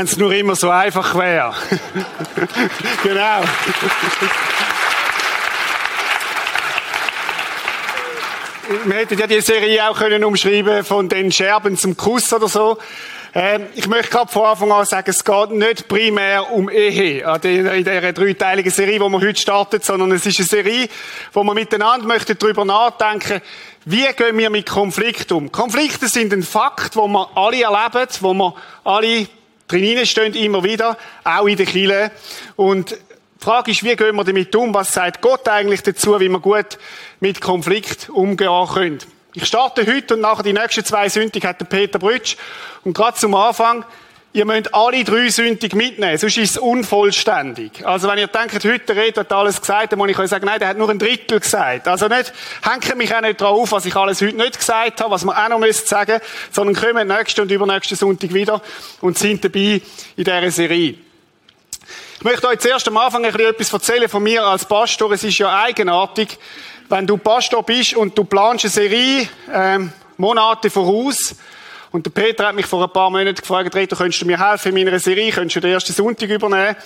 Wenn es nur immer so einfach wäre. genau. Wir hätten ja die Serie auch können umschreiben von den Scherben zum Kuss oder so. Ähm, ich möchte gerade von Anfang an sagen, es geht nicht primär um Ehe in dieser dreiteiligen Serie, die wir heute startet, sondern es ist eine Serie, wo wir miteinander möchten darüber nachdenken, wie gehen wir mit Konflikten um. Konflikte sind ein Fakt, wo wir alle erleben, wo wir alle drin stehen, immer wieder, auch in der Kirche. Und die Frage ist, wie gehen wir damit um? Was sagt Gott eigentlich dazu, wie wir gut mit Konflikt umgehen können? Ich starte heute und nachher die nächsten zwei Sündig hat der Peter Brütsch. Und gerade zum Anfang, ihr müsst alle drei Sündig mitnehmen, sonst ist es unvollständig. Also wenn ihr denkt, heute der Rede hat alles gesagt, dann muss ich euch sagen, nein, der hat nur ein Drittel gesagt. Also nicht, hängt mich auch nicht drauf, was ich alles heute nicht gesagt habe, was man auch noch müsst sagen, sondern kommen nächsten und übernächsten Sonntag wieder und sind dabei in dieser Serie. Ich möchte euch zuerst am Anfang ein bisschen etwas erzählen von mir als Pastor. Es ist ja eigenartig, wenn du Pastor bist und du planst eine Serie ähm, Monate voraus, und der Peter hat mich vor ein paar Monaten gefragt, Reto, könntest du mir helfen in meiner Serie? Könntest du den ersten Sonntag übernehmen?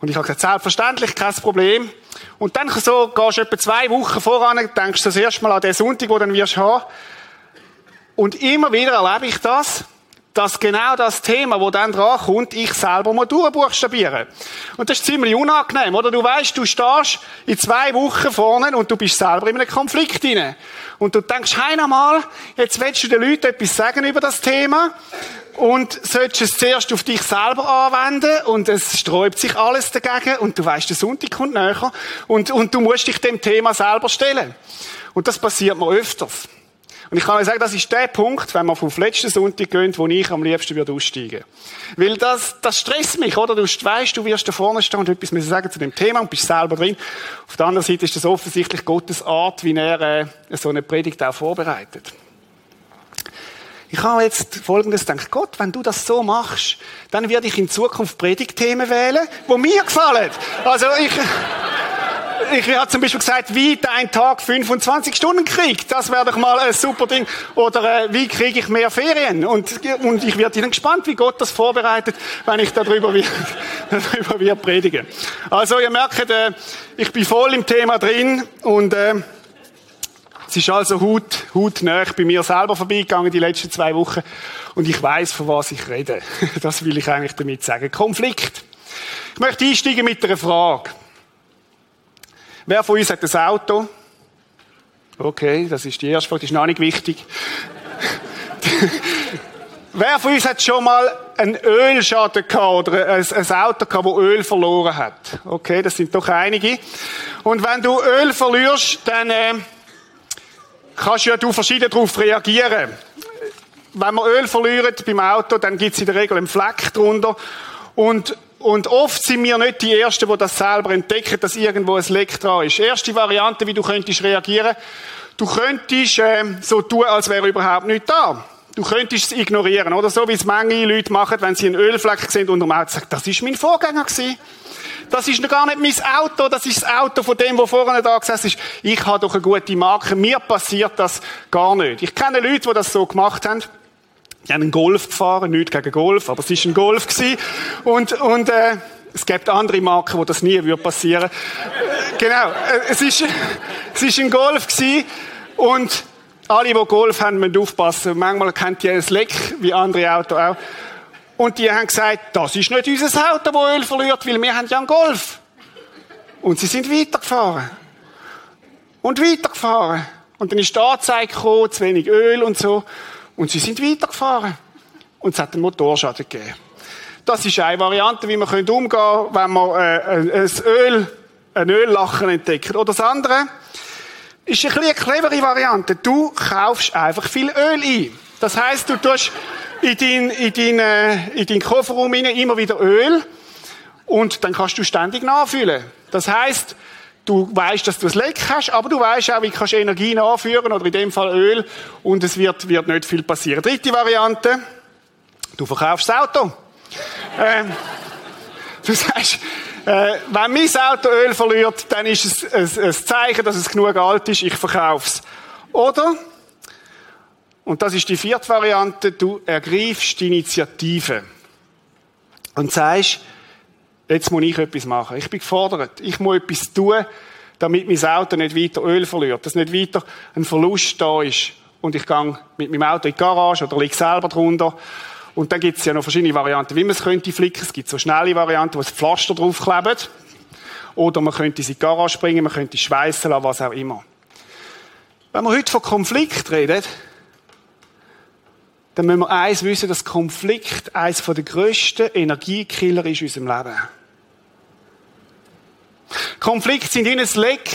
Und ich habe gesagt, selbstverständlich, kein Problem. Und dann so, gehst du etwa zwei Wochen voran, denkst das erste Mal an den Sonntag, den du dann wirst haben. Und immer wieder erlebe ich das, dass genau das Thema, wo dann dran kommt, ich selber mal durchbuchstabieren. Und das ist ziemlich unangenehm, oder? Du weißt, du stehst in zwei Wochen vorne und du bist selber in einem Konflikt hinein. Und du denkst, hey, mal, jetzt willst du den Leuten etwas sagen über das Thema und solltest es zuerst auf dich selber anwenden und es sträubt sich alles dagegen und du weißt, der Sonntag kommt näher und, und du musst dich dem Thema selber stellen. Und das passiert mir öfters. Und ich kann euch sagen, das ist der Punkt, wenn man vom letzten Sonntag geht, wo ich am liebsten würde aussteigen. Weil das, das stresst mich, oder? Du weißt, du wirst da vorne stehen und etwas sagen zu dem Thema und bist selber drin. Auf der anderen Seite ist das offensichtlich Gottes Art, wie er äh, so eine Predigt auch vorbereitet. Ich habe jetzt Folgendes gedacht. Gott, wenn du das so machst, dann werde ich in Zukunft Predigtthemen wählen, wo mir gefallen. Also ich, ich habe zum Beispiel gesagt, wie dein Tag 25 Stunden kriegt. Das wäre doch mal ein super Ding. Oder äh, wie kriege ich mehr Ferien? Und, und ich werde Ihnen gespannt, wie Gott das vorbereitet, wenn ich darüber will, darüber will predigen. Also ihr merkt, äh, ich bin voll im Thema drin und äh, es ist also hut, hautnah bei mir selber vorbeigegangen die letzten zwei Wochen und ich weiß, von was ich rede. Das will ich eigentlich damit sagen. Konflikt. Ich möchte einsteigen mit einer Frage. Wer von uns hat ein Auto? Okay, das ist die erste Frage, das ist noch nicht wichtig. Wer von uns hat schon mal einen Ölschaden gehabt oder ein, ein Auto gehabt, das Öl verloren hat? Okay, das sind doch einige. Und wenn du Öl verlierst, dann äh, kannst ja du verschieden darauf reagieren. Wenn man Öl verliert beim Auto, dann gibt es in der Regel einen Fleck drunter. Und und oft sind wir nicht die Ersten, die das selber entdecken, dass irgendwo ein Leck dran ist. Erste Variante, wie du könntest reagieren. Du könntest äh, so tun, als wäre überhaupt nicht da. Du könntest es ignorieren, oder? So wie es manche Leute machen, wenn sie einen Ölfleck sehen und am Auto sagen, das ist mein Vorgänger gewesen. Das ist noch gar nicht mein Auto, das ist das Auto von dem, der vorne da gesessen ist. Ich habe doch eine gute Marke, mir passiert das gar nicht. Ich kenne Leute, die das so gemacht haben. Die haben einen Golf gefahren, nicht gegen Golf, aber es ist ein Golf gewesen. Und, und, äh, es gibt andere Marken, wo das nie würde passieren. Genau. Äh, es ist, es ist ein Golf gewesen. Und alle, die Golf haben, müssen aufpassen. Manchmal kennt ihr ein Leck, wie andere Autos auch. Und die haben gesagt, das ist nicht unser Auto, das Öl verliert, weil wir haben ja einen Golf. Und sie sind weitergefahren. Und weitergefahren. Und dann ist die Anzeige gekommen, zu wenig Öl und so. Und sie sind weitergefahren. Und es hat einen Motorschaden gegeben. Das ist eine Variante, wie man umgehen können, wenn man äh, ein Öl, ein Öllachen entdeckt. Oder das andere ist ein eine clevere Variante. Du kaufst einfach viel Öl ein. Das heißt, du tust in deinen in dein, äh, in dein Kofferraum immer wieder Öl und dann kannst du ständig nachfüllen. Das heißt, Du weißt, dass du es Leck hast, aber du weißt auch, wie kannst du Energie nachführen oder in dem Fall Öl und es wird, wird nicht viel passieren. Dritte Variante. Du verkaufst das Auto. ähm, du sagst, äh, wenn mein Auto Öl verliert, dann ist es ein, ein Zeichen, dass es genug alt ist, ich verkaufe es. Oder, und das ist die vierte Variante, du ergreifst die Initiative. und sagst, jetzt muss ich etwas machen. Ich bin gefordert. Ich muss etwas tun, damit mein Auto nicht weiter Öl verliert, dass nicht weiter ein Verlust da ist. Und ich gehe mit meinem Auto in die Garage oder liege selber drunter. Und dann gibt es ja noch verschiedene Varianten, wie man es könnte flicken. Es gibt so schnelle Varianten, wo es Pflaster draufklebt. Oder man könnte es in die Garage bringen, man könnte es schweissen lassen, was auch immer. Wenn wir heute von Konflikt reden, dann müssen wir eins wissen, dass Konflikt eines der grössten Energiekiller ist in unserem Leben. Konflikte sind wie ein Leck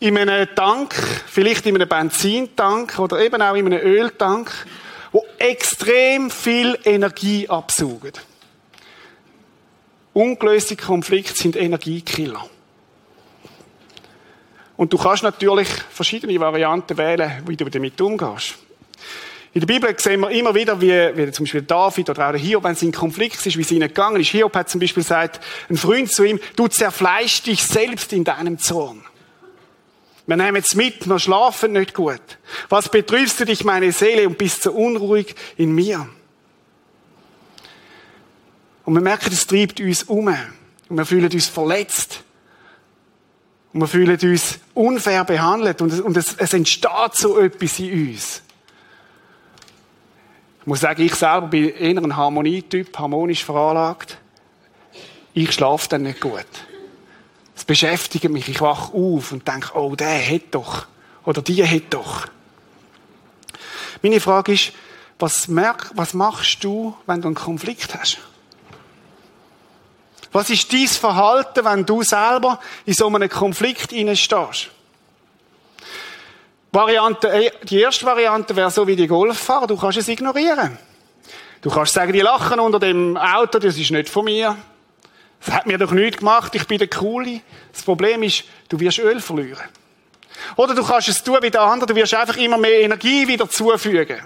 in einem Tank, vielleicht in einem Benzintank oder eben auch in einem Öltank, wo extrem viel Energie absaugen. Ungelöste Konflikte sind Energiekiller. Und du kannst natürlich verschiedene Varianten wählen, wie du damit umgehst. In der Bibel sehen wir immer wieder, wie, wie zum Beispiel David oder auch der Hiob, wenn es in Konflikt ist, wie es ihnen gegangen ist. Hiob hat zum Beispiel gesagt, ein Freund zu ihm, du zerfleischst dich selbst in deinem Zorn. Wir nehmen es mit, wir schlafen nicht gut. Was betrübst du dich, meine Seele, und bist so unruhig in mir? Und wir merken, es treibt uns um. Und wir fühlen uns verletzt. Und wir fühlen uns unfair behandelt. Und, es, und es, es entsteht so etwas in uns. Muss sagen, ich selber bin eher ein Harmonietyp, harmonisch veranlagt. Ich schlafe dann nicht gut. Es beschäftigt mich. Ich wache auf und denke, oh, der hat doch. Oder die hat doch. Meine Frage ist, was, merk, was machst du, wenn du einen Konflikt hast? Was ist dein Verhalten, wenn du selber in so einem Konflikt stehst? Variante, äh, die erste Variante wäre so wie die Golffahrer. Du kannst es ignorieren. Du kannst sagen, die lachen unter dem Auto, das ist nicht von mir. Das hat mir doch nichts gemacht, ich bin der Coole. Das Problem ist, du wirst Öl verlieren. Oder du kannst es tun wie der andere, du wirst einfach immer mehr Energie wieder zufügen.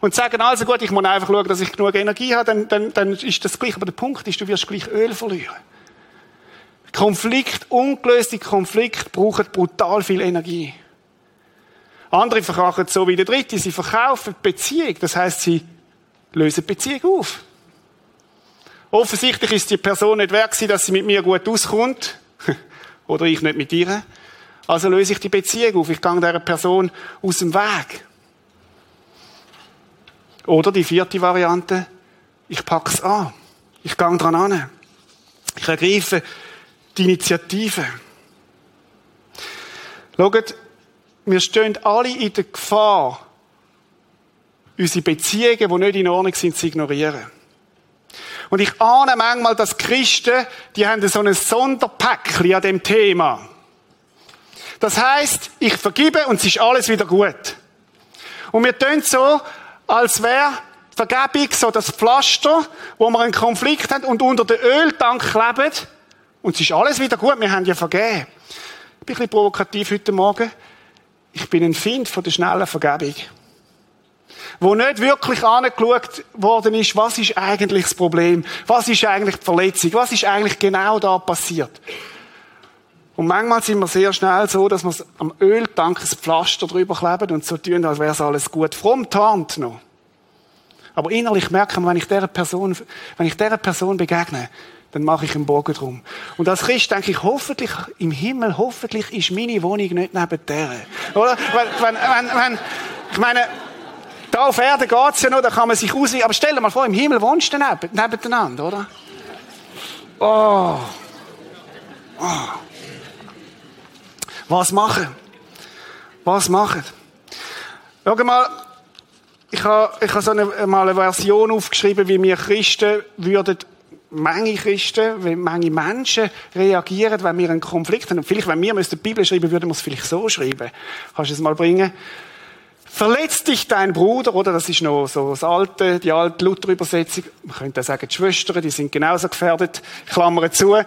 Und sagen, also gut, ich muss einfach schauen, dass ich genug Energie habe, dann, dann, dann ist das gleich. Aber der Punkt ist, du wirst gleich Öl verlieren. Konflikt, ungelöste Konflikt brauchen brutal viel Energie. Andere verkaufen so wie der Dritte, sie verkaufen Beziehung. Das heißt, sie lösen Beziehung auf. Offensichtlich ist die Person nicht wert dass sie mit mir gut auskommt. Oder ich nicht mit ihr. Also löse ich die Beziehung auf. Ich gehe dieser Person aus dem Weg. Oder die vierte Variante. Ich pack's an. Ich gehe dran an. Ich ergreife die Initiative. Schaut, wir stehen alle in der Gefahr, unsere Beziehungen, die nicht in Ordnung sind, zu ignorieren. Und ich ahne manchmal, dass Christen, die haben so ein Sonderpäckchen an dem Thema. Das heißt, ich vergibe und es ist alles wieder gut. Und wir tun so, als wäre Vergebung so das Pflaster, wo wir einen Konflikt haben und unter den Öltank kleben und es ist alles wieder gut, wir haben ja vergeben. Ich bin ein bisschen provokativ heute Morgen. Ich bin ein Find von der schnellen Vergebung wo nicht wirklich angeschaut worden ist, was ist eigentlich das Problem, was ist eigentlich die Verletzung, was ist eigentlich genau da passiert. Und manchmal sind wir sehr schnell so, dass wir am Öltank ein Pflaster drüber kleben und so tun, als wäre es alles gut. Fromm tarnt noch. Aber innerlich merken wir, wenn ich dieser Person, wenn ich dieser Person begegne, dann mache ich einen Bogen drum. Und als Christ denke ich, hoffentlich, im Himmel, hoffentlich ist meine Wohnung nicht neben der. Oder? Wenn, wenn, wenn, wenn, ich meine, da auf Erde geht's ja noch, da kann man sich ausweichen. Aber stell dir mal vor, im Himmel wohnst du neben, nebeneinander, oder? Oh. oh. Was machen? Was machen? Schau mal, ich habe, ich habe so eine, mal eine Version aufgeschrieben, wie wir Christen würden, Menge Christen, wie Menge Menschen reagieren, wenn wir einen Konflikt haben. Und vielleicht, wenn wir die Bibel schreiben, würden wir es vielleicht so schreiben. Kannst du es mal bringen? Verletzt dich dein Bruder, oder? Das ist noch so das alte, die alte Luther-Übersetzung. Man könnte sagen, die Schwestern, die sind genauso gefährdet. Klammer zu. Äh,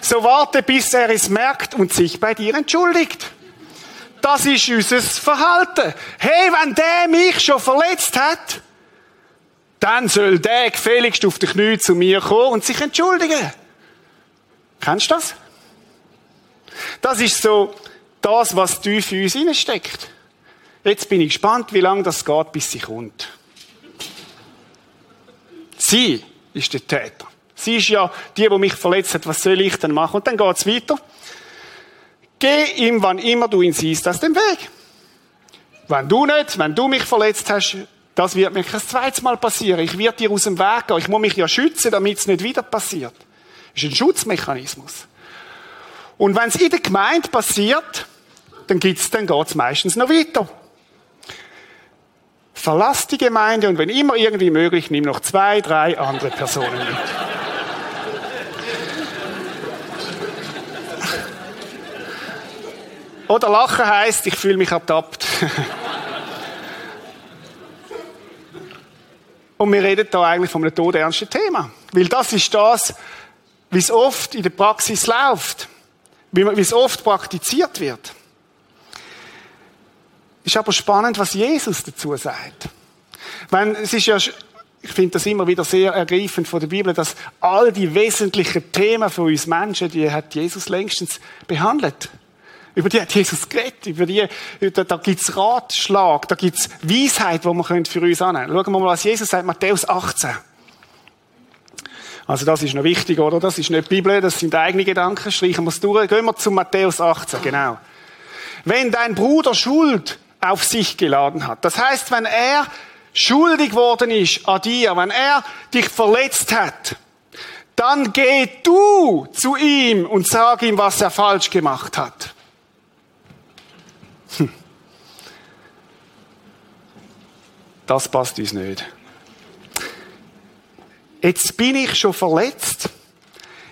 so warte, bis er es merkt und sich bei dir entschuldigt. Das ist unser Verhalten. Hey, wenn der mich schon verletzt hat, dann soll der gefälligst auf die Knie zu mir kommen und sich entschuldigen. Kennst du das? Das ist so das, was tief in uns steckt. Jetzt bin ich gespannt, wie lange das geht, bis sie kommt. Sie ist der Täter. Sie ist ja die, die mich verletzt hat. Was soll ich denn machen? Und dann geht's weiter. Geh ihm, wann immer du ihn siehst, aus dem Weg. Wenn du nicht, wenn du mich verletzt hast, das wird mir kein zweites Mal passieren. Ich werde dir aus dem Weg gehen. Ich muss mich ja schützen, damit es nicht wieder passiert. Das ist ein Schutzmechanismus. Und wenn es in der Gemeinde passiert, dann dann geht's meistens noch weiter. Verlass die Gemeinde und wenn immer irgendwie möglich, nimm noch zwei, drei andere Personen mit. Oder lachen heißt, ich fühle mich ertappt. Und wir reden da eigentlich von einem todernsten Thema. Weil das ist das, wie es oft in der Praxis läuft. Wie es oft praktiziert wird. Ist aber spannend, was Jesus dazu sagt. Wenn, es ist ja, ich finde das immer wieder sehr ergreifend von der Bibel, dass all die wesentlichen Themen für uns Menschen, die hat Jesus längstens behandelt. Über die hat Jesus geredet. Über die, da, da gibt's Ratschlag, da gibt's Weisheit, die wir für uns annehmen können. Schauen wir mal, was Jesus sagt, Matthäus 18. Also das ist noch wichtig, oder? Das ist nicht die Bibel, das sind eigene Gedanken. Streichen wir es durch. Gehen wir zu Matthäus 18, genau. Wenn dein Bruder Schuld auf sich geladen hat. Das heißt, wenn er schuldig worden ist an dir, wenn er dich verletzt hat, dann geh du zu ihm und sag ihm, was er falsch gemacht hat. Das passt uns nicht. Jetzt bin ich schon verletzt.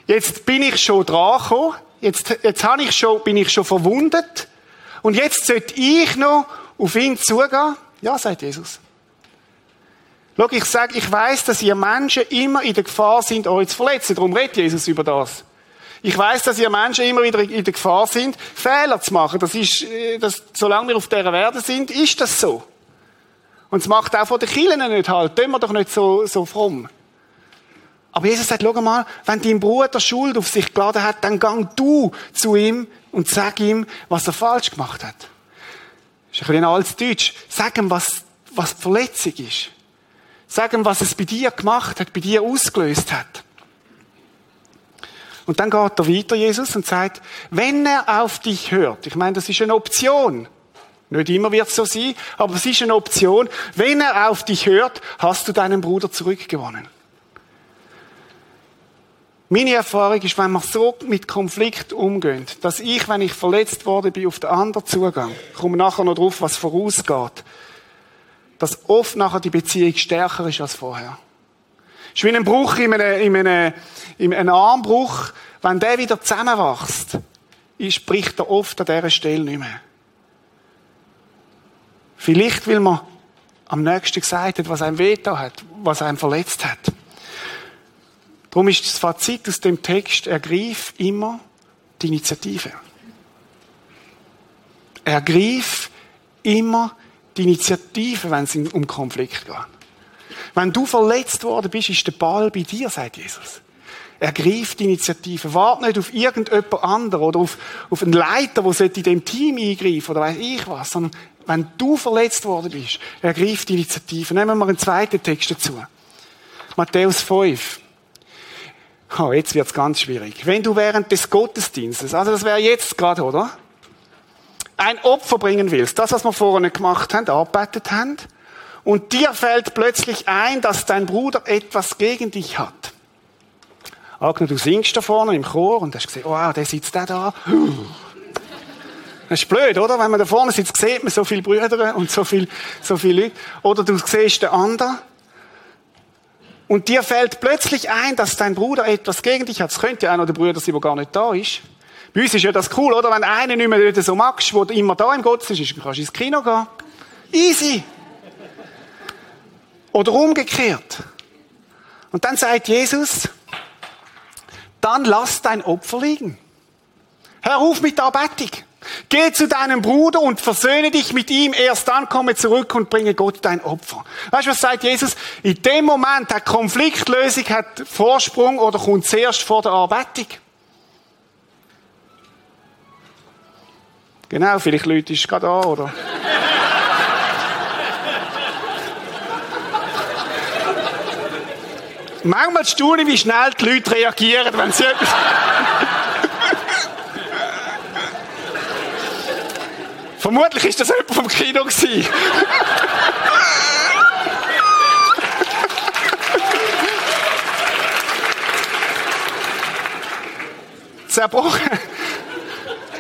Jetzt bin ich schon dran gekommen. Jetzt, jetzt habe ich schon, bin ich schon verwundet. Und jetzt sollte ich noch auf ihn zugehen? Ja, sagt Jesus. Schau, ich sage, ich weiß, dass ihr Menschen immer in der Gefahr sind, euch zu verletzen. Darum redet Jesus über das. Ich weiß, dass ihr Menschen immer wieder in der Gefahr sind, Fehler zu machen. Das ist, äh, das, solange wir auf dieser Erde sind, ist das so. Und es macht auch von den Kirchen nicht halt. Tun wir doch nicht so, so fromm. Aber Jesus sagt, schau mal, wenn dein Bruder Schuld auf sich geladen hat, dann gang du zu ihm und sag ihm, was er falsch gemacht hat. Das ist ein bisschen altes Deutsch. Sag ihm, was, was die Verletzung ist. Sag ihm, was es bei dir gemacht hat, bei dir ausgelöst hat. Und dann geht er weiter, Jesus, und sagt, wenn er auf dich hört, ich meine, das ist eine Option. Nicht immer wird es so sein, aber es ist eine Option. Wenn er auf dich hört, hast du deinen Bruder zurückgewonnen. Meine Erfahrung ist, wenn man so mit Konflikt umgeht, dass ich, wenn ich verletzt worden bin, auf den anderen Zugang, ich komme nachher noch drauf, was vorausgeht, dass oft nachher die Beziehung stärker ist als vorher. Ist wie ein Bruch in einem, in einem, in einem Armbruch. Wenn der wieder zusammenwächst, spricht er oft an dieser Stelle nicht mehr. Vielleicht, weil man am nächsten gesagt hat, was einem wehgetan hat, was einem verletzt hat. Darum ist das Fazit aus dem Text, ergreif immer die Initiative. Ergreif immer die Initiative, wenn es um Konflikt geht. Wenn du verletzt worden bist, ist der Ball bei dir, sagt Jesus. Ergreif die Initiative. Wart nicht auf irgendjemand anderen oder auf, auf einen Leiter, der in dem Team eingreifen oder weiß ich was, sondern wenn du verletzt worden bist, ergreif die Initiative. Nehmen wir einen zweiten Text dazu. Matthäus 5. Oh, jetzt wird's ganz schwierig. Wenn du während des Gottesdienstes, also das wäre jetzt gerade, oder? Ein Opfer bringen willst, das, was wir vorhin gemacht haben, arbeitet haben, und dir fällt plötzlich ein, dass dein Bruder etwas gegen dich hat. Agner, du singst da vorne im Chor und hast gesehen, oh, der sitzt da da. Das ist blöd, oder? Wenn man da vorne sitzt, sieht man so viele Brüder und so viele, so viele Leute. Oder du siehst den anderen. Und dir fällt plötzlich ein, dass dein Bruder etwas gegen dich hat. Es könnte ja einer der Brüder sein, der gar nicht da ist. Bei uns ist ja das cool, oder? Wenn einer nicht mehr so magst, der immer da im Gottesdienst ist, dann kannst du ins Kino gehen. Easy. Oder umgekehrt. Und dann sagt Jesus, dann lass dein Opfer liegen. Hör auf mit der Arbeitung. Geh zu deinem Bruder und versöhne dich mit ihm. Erst dann komme zurück und bringe Gott dein Opfer. Weißt du, was sagt Jesus? In dem Moment hat Konfliktlösung hat Vorsprung oder kommt zuerst vor der Arbeitung. Genau, vielleicht Leute ist gerade da, oder? Manchmal staune ich, wie schnell die Leute reagieren, wenn sie etwas... Vermutlich ist das jemand vom Kino. Zerbrochen.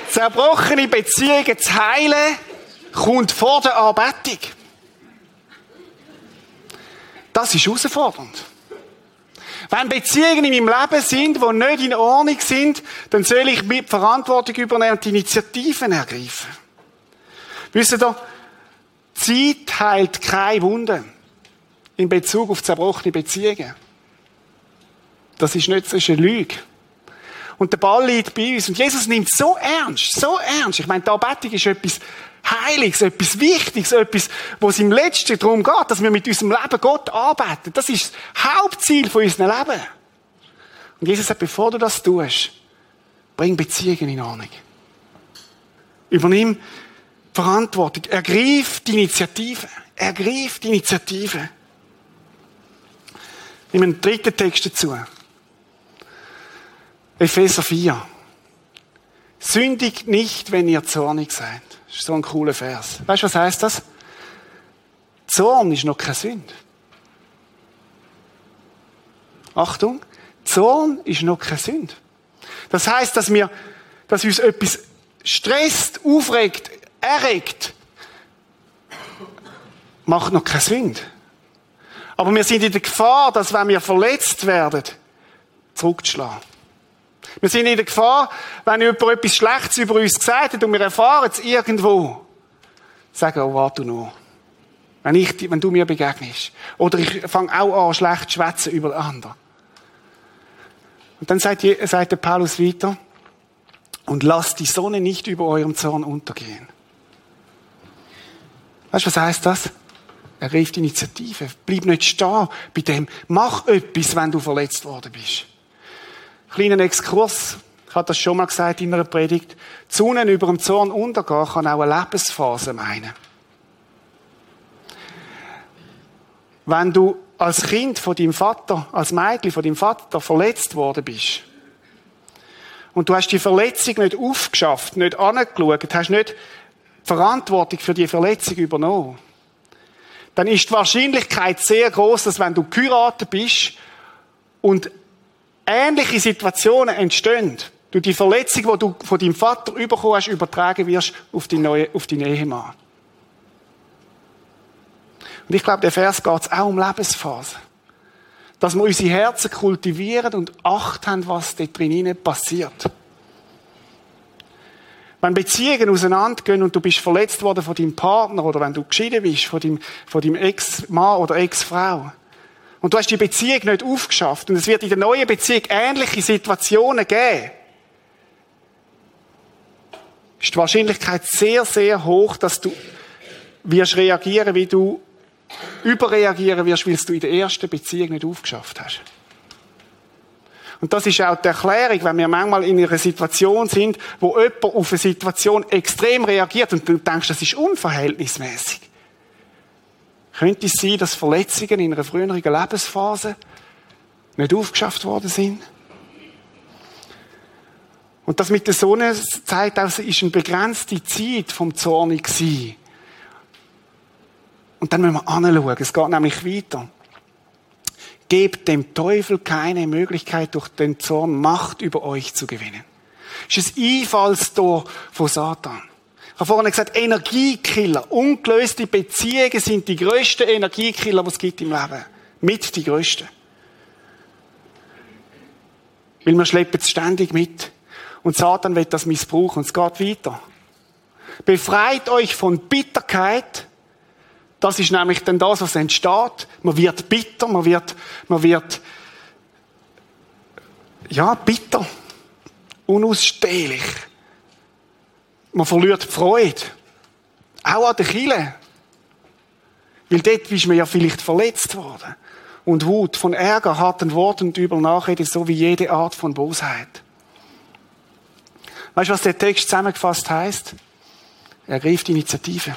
Zerbrochene Beziehungen zu heilen, kommt vor der Anbetung. Das ist herausfordernd. Wenn Beziehungen in meinem Leben sind, die nicht in Ordnung sind, dann soll ich mit Verantwortung übernehmen und die Initiativen ergreifen. Wisst ihr, Zeit heilt keine Wunden in Bezug auf zerbrochene Beziehungen. Das ist nicht so eine Lüge. Und der Ball liegt bei uns. Und Jesus nimmt so ernst, so ernst. Ich meine, die Anbetung ist etwas Heiliges, etwas Wichtiges, etwas, wo es im Letzten darum geht, dass wir mit unserem Leben Gott arbeiten. Das ist das Hauptziel von unserem Leben. Und Jesus sagt, bevor du das tust, bring Beziehungen in Ordnung. Übernimm Verantwortung. Ergreif die Initiative. Ergreif die Initiative. Nimm einen dritten Text dazu. Epheser 4. Sündigt nicht, wenn ihr zornig seid. Das ist so ein cooler Vers. Weißt du, was heißt das? Zorn ist noch keine Sünde. Achtung, Zorn ist noch keine Sünde. Das heißt, dass wir, dass uns etwas stresst, aufregt, erregt, macht noch keine Sünde. Aber wir sind in der Gefahr, dass wenn wir verletzt werden, zurückzuschlagen. Wir sind in der Gefahr, wenn jemand etwas Schlechtes über uns gesagt hat und wir erfahren es irgendwo, sagen, oh, warte noch. Wenn, ich, wenn du mir begegnest. Oder ich fange auch an, schlecht zu schwätzen über andere. Und dann sagt, sagt der Paulus weiter, und lasst die Sonne nicht über eurem Zorn untergehen. Weißt du, was heißt das? Er die Initiative. Bleib nicht stehen bei dem. Mach etwas, wenn du verletzt worden bist. Kleinen Exkurs. Ich habe das schon mal gesagt in einer Predigt. Die über dem Zorn untergehen kann auch eine Lebensphase meinen. Wenn du als Kind von deinem Vater, als Mädchen von deinem Vater verletzt worden bist, und du hast die Verletzung nicht aufgeschafft, nicht angeschaut, hast nicht Verantwortung für die Verletzung übernommen, dann ist die Wahrscheinlichkeit sehr groß, dass wenn du geheiratet bist und ähnliche Situationen entstehen, du die Verletzung, die du von deinem Vater bekommen hast, übertragen wirst auf, die neue, auf deinen Ehemann. Und ich glaube, der Vers geht auch um Lebensphase. Dass wir unsere Herzen kultivieren und Acht haben, was dort drinnen passiert. Wenn Beziehungen auseinandergehen und du bist verletzt worden von deinem Partner oder wenn du geschieden bist von deinem, von deinem Ex-Mann oder Ex-Frau, und du hast die Beziehung nicht aufgeschafft. Und es wird in der neuen Beziehung ähnliche Situationen geben. Ist die Wahrscheinlichkeit sehr, sehr hoch, dass du wirst reagieren, wie du überreagieren wirst, weil du in der ersten Beziehung nicht aufgeschafft hast. Und das ist auch die Erklärung, wenn wir manchmal in einer Situation sind, wo jemand auf eine Situation extrem reagiert und du denkst, das ist unverhältnismäßig. Könnte es sein, dass Verletzungen in einer früheren Lebensphase nicht aufgeschafft worden sind? Und das mit der Sonnenzeit also ist eine begrenzte Zeit vom Zornig gewesen. Und dann müssen wir anschauen. Es geht nämlich weiter. Gebt dem Teufel keine Möglichkeit, durch den Zorn Macht über euch zu gewinnen. Das ist ein Einfallstor von Satan. Ich habe vorhin gesagt, Energiekiller, ungelöste Beziehungen sind die grössten Energiekiller, die es gibt im Leben. Mit die grössten. Weil wir schleppen es ständig mit. Und Satan wird das missbrauchen. Und es geht weiter. Befreit euch von Bitterkeit. Das ist nämlich dann das, was entsteht. Man wird bitter, man wird, man wird, ja, bitter. Unausstehlich. Man verliert die Freude. Auch an der Kille. Weil dort ist man ja vielleicht verletzt worden. Und Wut von Ärger, harten Worten und übel Nachrede, so wie jede Art von Bosheit. Weißt du, was der Text zusammengefasst heißt? Ergriff die Initiative.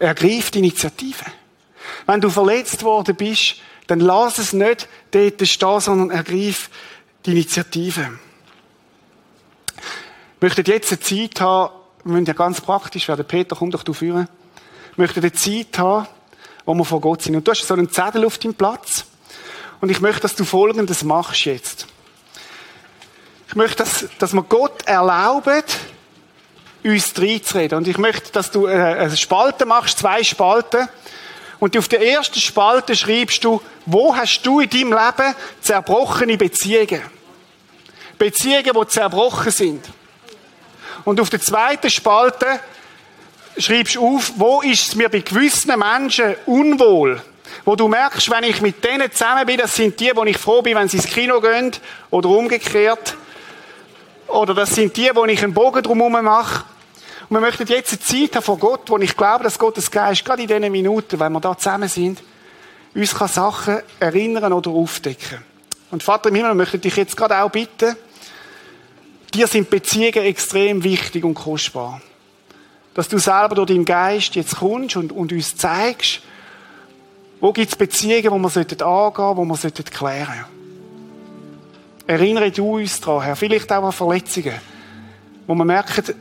Ergriff die Initiative. Wenn du verletzt worden bist, dann lass es nicht dort stehen, sondern ergreif die Initiative. Wir möchten jetzt eine Zeit haben, wir müssen ja ganz praktisch werden. Peter, komm doch du führen. Wir möchten eine Zeit haben, wo wir vor Gott sind. Und du hast so einen Zettel auf deinem Platz. Und ich möchte, dass du Folgendes machst jetzt. Ich möchte, dass, dass wir Gott erlauben, uns reinzureden. Und ich möchte, dass du äh, eine Spalte machst, zwei Spalten. Und auf der ersten Spalte schreibst du, wo hast du in deinem Leben zerbrochene Beziehungen? Beziehungen, die zerbrochen sind. Und auf der zweiten Spalte schreibst du auf, wo ist es mir bei gewissen Menschen unwohl? Wo du merkst, wenn ich mit denen zusammen bin, das sind die, wo ich froh bin, wenn sie ins Kino gehen, oder umgekehrt. Oder das sind die, wo ich einen Bogen drumherum mache. Und wir möchten jetzt eine Zeit haben von Gott, wo ich glaube, dass Gottes Geist, gerade in diesen Minuten, wenn wir da zusammen sind, uns kann Sachen erinnern oder aufdecken. Und Vater im Himmel, wir möchten dich jetzt gerade auch bitten, dir sind Beziehungen extrem wichtig und kostbar. Dass du selber durch deinen Geist jetzt kommst und, und uns zeigst, wo gibt es Beziehungen, wo wir angehen sollten, wo wir klären sollten. Erinnere du uns daran, Herr, vielleicht auch an Verletzungen, wo wir merken,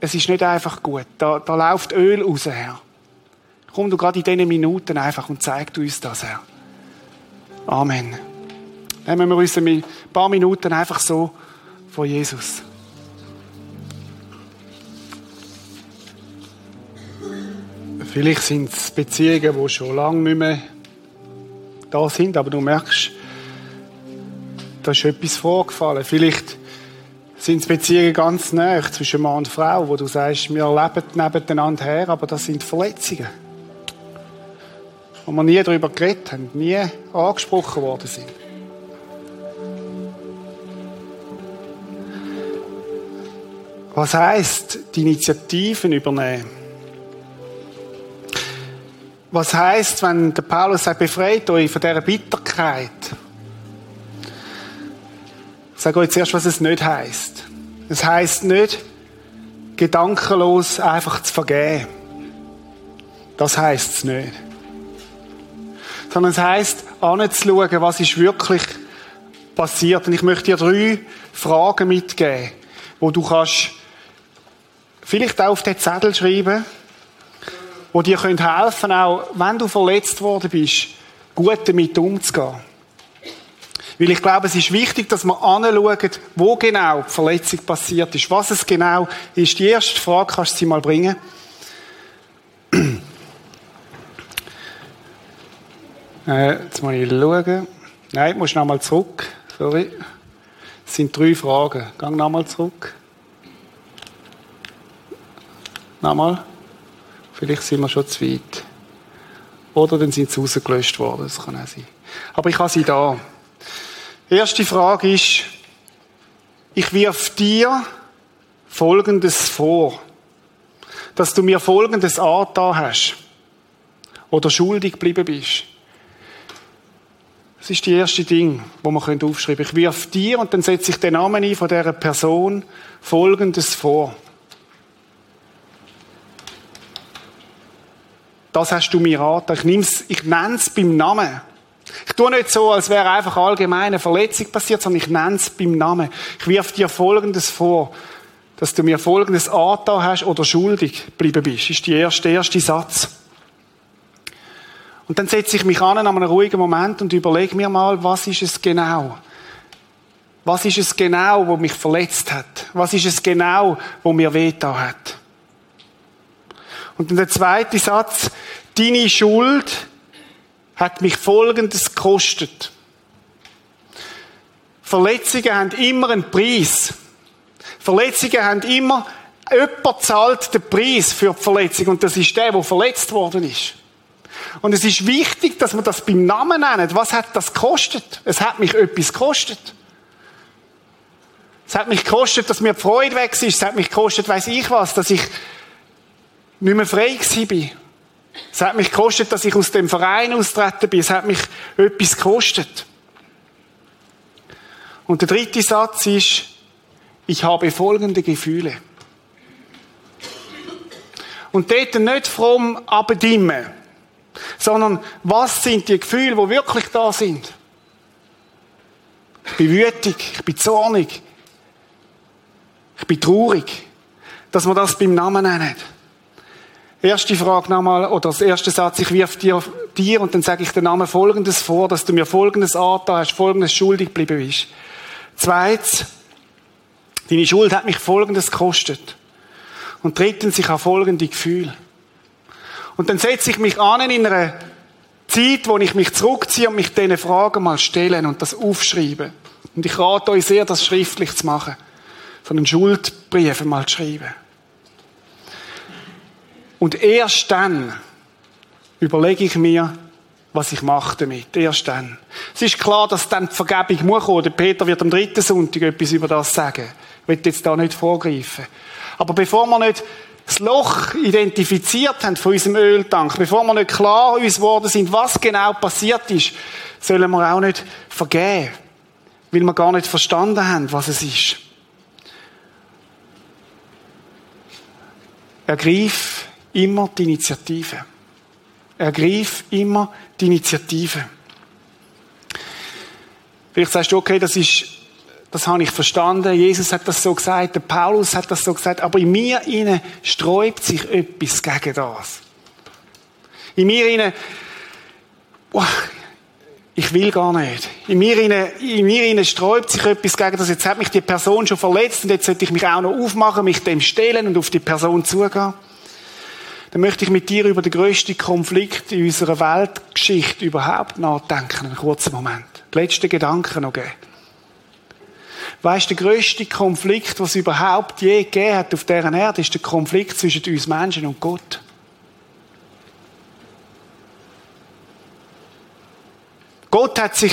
es ist nicht einfach gut. Da, da läuft Öl raus, Herr. Komm du gerade in diesen Minuten einfach und zeig uns das, Herr. Amen. Nehmen wir uns ein paar Minuten einfach so von Jesus. Vielleicht sind es Beziehungen, die schon lange nicht mehr da sind, aber du merkst, da ist etwas vorgefallen. Vielleicht sind es Beziehungen ganz nah zwischen Mann und Frau, wo du sagst, wir leben nebeneinander her, aber das sind Verletzungen. Wo wir nie darüber geredet haben, nie angesprochen worden sind. Was heißt die Initiativen übernehmen? Was heißt, wenn der Paulus sagt, befreit euch von dieser Bitterkeit? Ich sage euch zuerst, was es nicht heißt. Es heißt nicht, gedankenlos einfach zu vergeben. Das heißt es nicht. Sondern es heißt, anzuschauen, was ist wirklich passiert. Und ich möchte dir drei Fragen mitgeben, wo du kannst vielleicht auch auf den Zettel schreiben, wo dir helfen können, auch wenn du verletzt worden bist, gut damit umzugehen. Weil ich glaube, es ist wichtig, dass wir anschauen, wo genau die Verletzung passiert ist, was es genau ist. Die erste Frage kannst du sie mal bringen. Äh, jetzt muss ich schauen. Nein, du musst nochmal zurück. Sorry. Es sind drei Fragen. Gang nochmal zurück. Nochmal. Vielleicht sind wir schon zu weit. Oder dann sind sie rausgelöscht worden. Das kann auch sein. Aber ich habe sie da. Erste Frage ist, ich wirf dir Folgendes vor, dass du mir Folgendes angetan hast oder schuldig geblieben bist. Das ist die erste Ding, wo man aufschreiben können. Ich wirf dir und dann setze ich den Namen ein von dieser Person Folgendes vor. Das hast du mir angetan. Ich, ich nenne es beim Namen. Ich tue nicht so, als wäre einfach allgemein eine Verletzung passiert, sondern ich nenne es beim Namen. Ich wirf dir Folgendes vor, dass du mir Folgendes angetan hast oder schuldig geblieben bist. Das ist der erste, erste Satz. Und dann setze ich mich an an einem ruhigen Moment und überlege mir mal, was ist es genau? Was ist es genau, wo mich verletzt hat? Was ist es genau, wo mir wehgetan hat? Und dann der zweite Satz, deine Schuld hat mich Folgendes gekostet. Verletzungen haben immer einen Preis. Verletzungen haben immer, jemand zahlt den Preis für die Verletzung und das ist der, der verletzt worden ist. Und es ist wichtig, dass man das beim Namen nennt. Was hat das gekostet? Es hat mich etwas gekostet. Es hat mich gekostet, dass mir die Freude weg ist. Es hat mich gekostet, weiß ich was, dass ich nicht mehr frei war. Es hat mich gekostet, dass ich aus dem Verein austreten bin. Es hat mich etwas gekostet. Und der dritte Satz ist, ich habe folgende Gefühle. Und dort nicht fromm abdimmen. Sondern was sind die Gefühle, wo wirklich da sind? Ich bin wütig, ich bin zornig, ich bin traurig, dass wir das beim Namen nennen. Erste Frage nochmal, oder das erste Satz, ich wirf dir, dir und dann sage ich den Namen Folgendes vor, dass du mir Folgendes Art hast, Folgendes schuldig geblieben bist. Zweitens, deine Schuld hat mich Folgendes gekostet. Und drittens, ich habe folgende Gefühle. Und dann setze ich mich an in einer Zeit, wo ich mich zurückziehe und mich diesen Fragen mal stellen und das aufschreibe. Und ich rate euch sehr, das schriftlich zu machen. So einen Schuldbrief mal zu schreiben. Und erst dann überlege ich mir, was ich mache damit. Erst dann. Es ist klar, dass dann die Vergebung muss kommen. Der Peter wird am dritten Sonntag etwas über das sagen. Ich will jetzt da nicht vorgreifen. Aber bevor wir nicht das Loch identifiziert haben von unserem Öltank, bevor wir nicht klar uns geworden sind, was genau passiert ist, sollen wir auch nicht vergeben. Weil wir gar nicht verstanden haben, was es ist. Ergreif immer die Initiative. Ergreif immer die Initiative. Vielleicht sagst du, okay, das ist, das habe ich verstanden. Jesus hat das so gesagt, der Paulus hat das so gesagt, aber in mir inne sträubt sich etwas gegen das. In mir inne, oh, ich will gar nicht. In mir, inne, in mir inne sträubt sich etwas gegen das. Jetzt hat mich die Person schon verletzt und jetzt sollte ich mich auch noch aufmachen, mich dem stellen und auf die Person zugehen dann möchte ich mit dir über den grössten Konflikt in unserer Weltgeschichte überhaupt nachdenken. Einen kurzen Moment. Die letzten Gedanken noch geben. Weißt du, der grösste Konflikt, was es überhaupt je gegeben hat auf dieser Erde, ist der Konflikt zwischen uns Menschen und Gott. Gott hat sich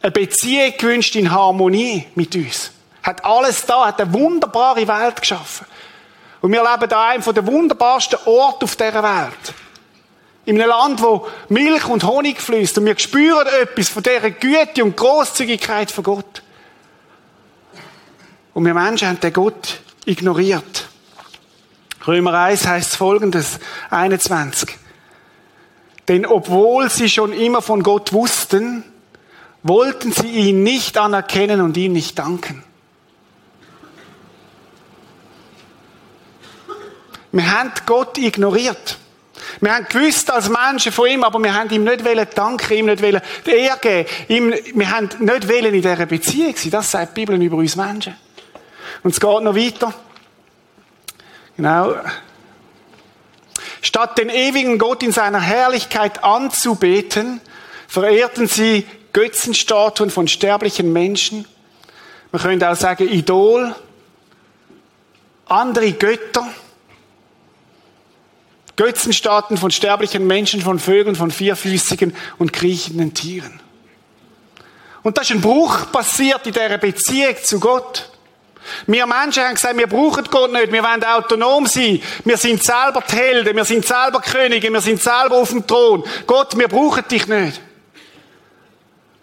eine Beziehung gewünscht in Harmonie mit uns. Hat alles da, hat eine wunderbare Welt geschaffen. Und wir leben da einem der wunderbarsten Orte auf dieser Welt. In einem Land, wo Milch und Honig fließt. Und wir spüren etwas von dieser Güte und Großzügigkeit von Gott. Und wir Menschen haben den Gott ignoriert. Römer 1 heißt folgendes, 21. Denn obwohl sie schon immer von Gott wussten, wollten sie ihn nicht anerkennen und ihm nicht danken. Wir haben Gott ignoriert. Wir haben gewusst als Menschen von ihm, aber wir haben ihm nicht wollen danken, ihm nicht wollen die Ehre geben. Ihm, wir haben nicht wollen in dieser Beziehung sein. Das sagt die Bibel über uns Menschen. Und es geht noch weiter. Genau. Statt den ewigen Gott in seiner Herrlichkeit anzubeten, verehrten sie Götzenstatuen von sterblichen Menschen. Man könnte auch sagen Idol, andere Götter. Götzenstaaten von sterblichen Menschen, von Vögeln, von vierfüßigen und kriechenden Tieren. Und da ist ein Bruch passiert in dieser Beziehung zu Gott. Wir Menschen haben gesagt, wir brauchen Gott nicht, wir wollen autonom sein. Wir sind selber die Helden, wir sind selber Könige, wir sind selber auf dem Thron. Gott, wir brauchen dich nicht.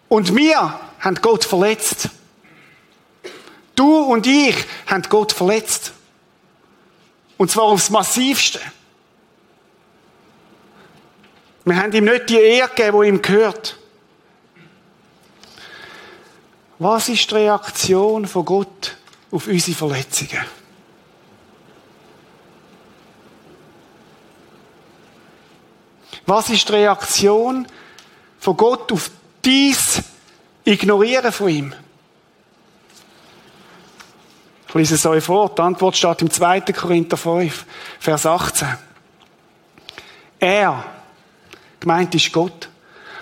Und wir haben Gott verletzt. Du und ich haben Gott verletzt. Und zwar aufs Massivste. Wir haben ihm nicht die Ehre gegeben, die ihm gehört. Was ist die Reaktion von Gott auf unsere Verletzungen? Was ist die Reaktion von Gott auf dies Ignorieren von ihm? Ich lese es euch vor. Die Antwort steht im 2. Korinther 5, Vers 18. Er, gemeint ist Gott,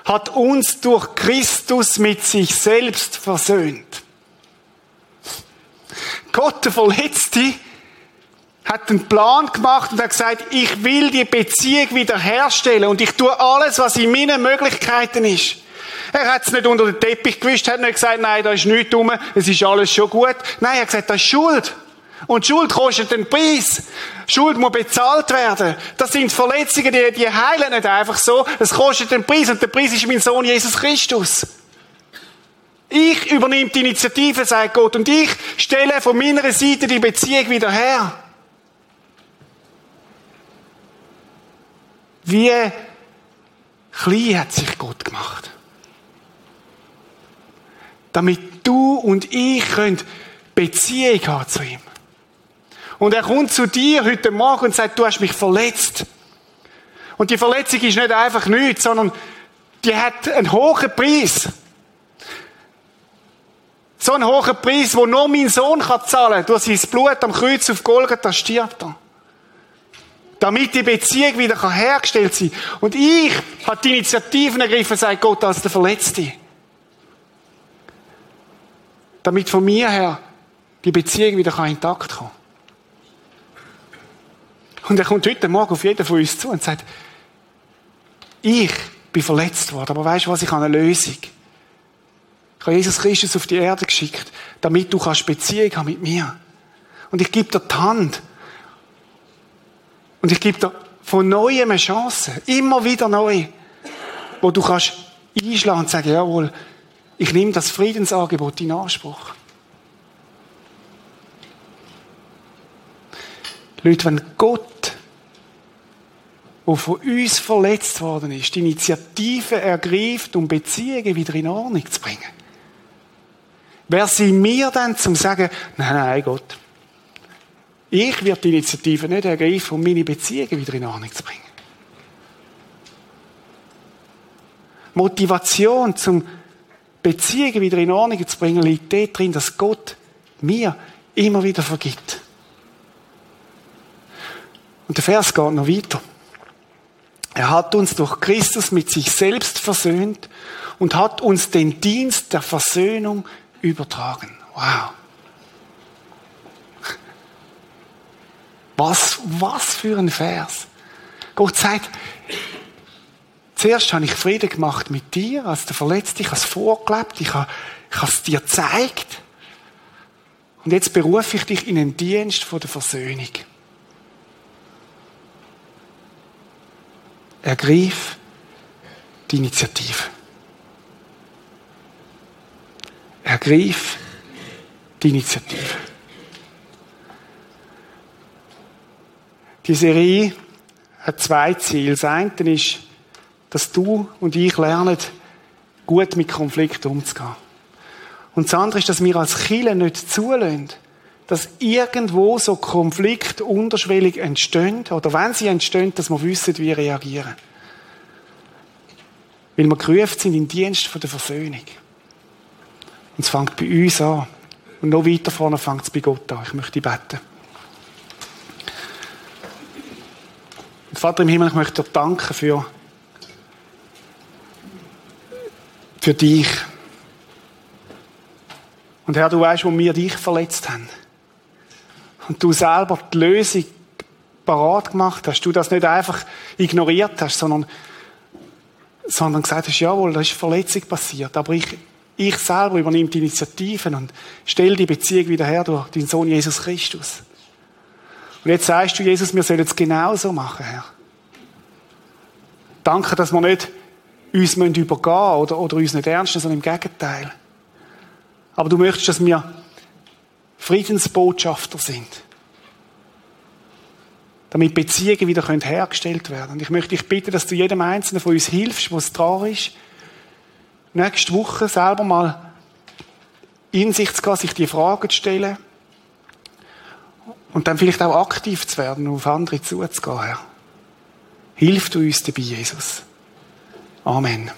hat uns durch Christus mit sich selbst versöhnt. Gott, der Verletzte, hat einen Plan gemacht und hat gesagt, ich will die Beziehung wiederherstellen und ich tue alles, was in meinen Möglichkeiten ist. Er hat es nicht unter den Teppich gewischt, hat nicht gesagt, nein, da ist nichts rum, es ist alles schon gut. Nein, er hat gesagt, das ist Schuld. Und Schuld kostet einen Preis. Schuld muss bezahlt werden. Das sind Verletzungen, die, die heilen nicht einfach so. Es kostet einen Preis und der Preis ist mein Sohn Jesus Christus. Ich übernehme die Initiative, sagt Gott, und ich stelle von meiner Seite die Beziehung wieder her. Wie Klein hat sich Gott gemacht. Damit du und ich Beziehung haben zu ihm. Und er kommt zu dir heute Morgen und sagt, du hast mich verletzt. Und die Verletzung ist nicht einfach nichts, sondern die hat einen hohen Preis. So einen hohen Preis, wo nur mein Sohn kann zahlen kann. Durch sein Blut am Kreuz auf Golgatha stirbt er. Damit die Beziehung wieder hergestellt sein kann. Und ich habe die Initiativen ergriffen, sagt Gott, als der Verletzte. Damit von mir her die Beziehung wieder intakt kommen Und er kommt heute Morgen auf jeden von uns zu und sagt, ich bin verletzt worden, aber weißt du was, ich habe eine Lösung. Ich habe Jesus Christus auf die Erde geschickt, damit du kannst Beziehung haben mit mir. Und ich gebe dir die Hand. Und ich gebe dir von neuem eine Chance. Immer wieder neu. Wo du kannst einschlagen und sagen, jawohl, ich nehme das Friedensangebot in Anspruch. Leute, wenn Gott, der von uns verletzt worden ist, die Initiative ergreift, um Beziehungen wieder in Ordnung zu bringen, wer sind wir dann zum sagen, nein, nein, Gott, ich werde die Initiative nicht ergreifen, um meine Beziehungen wieder in Ordnung zu bringen. Motivation zum Beziehungen wieder in Ordnung zu bringen, liegt dort drin, dass Gott mir immer wieder vergibt. Und der Vers geht noch weiter. Er hat uns durch Christus mit sich selbst versöhnt und hat uns den Dienst der Versöhnung übertragen. Wow. Was, was für ein Vers. Gott sagt, zuerst habe ich Frieden gemacht mit dir, als der Verletzte, ich habe es vorgelebt, ich habe, ich habe es dir gezeigt. Und jetzt berufe ich dich in den Dienst der Versöhnung. Ergreif die Initiative. Ergreif die Initiative. Die Serie hat zwei Ziele. Das eine ist, dass du und ich lernen, gut mit Konflikten umzugehen. Und das andere ist, dass wir als Chile nicht zulassen, dass irgendwo so Konflikte unterschwellig entstehen, oder wenn sie entstehen, dass wir wissen, wie reagieren. Weil wir gerufen sind in Dienst der Versöhnung. Und es fängt bei uns an. Und noch weiter vorne fängt es bei Gott an. Ich möchte beten. Vater im Himmel, ich möchte dir danken für, für dich. Und Herr, du weißt, wo wir dich verletzt haben. Und du selber die Lösung parat gemacht hast. Du das nicht einfach ignoriert hast, sondern, sondern gesagt hast, jawohl, da ist Verletzung passiert. Aber ich, ich selber übernehme die Initiativen und stelle die Beziehung wieder her durch deinen Sohn Jesus Christus. Und jetzt sagst du, Jesus, wir sollen es genauso machen, Herr. Danke, dass wir nicht uns übergehen oder, oder uns nicht ernst nehmen, sondern im Gegenteil. Aber du möchtest, dass wir Friedensbotschafter sind. Damit Beziehungen wieder hergestellt werden Und ich möchte dich bitten, dass du jedem Einzelnen von uns hilfst, was dran ist, nächste Woche selber mal in sich zu gehen, sich die Fragen zu stellen und dann vielleicht auch aktiv zu werden, auf andere zuzugehen, Herr. Hilf du uns dabei, Jesus. Amen.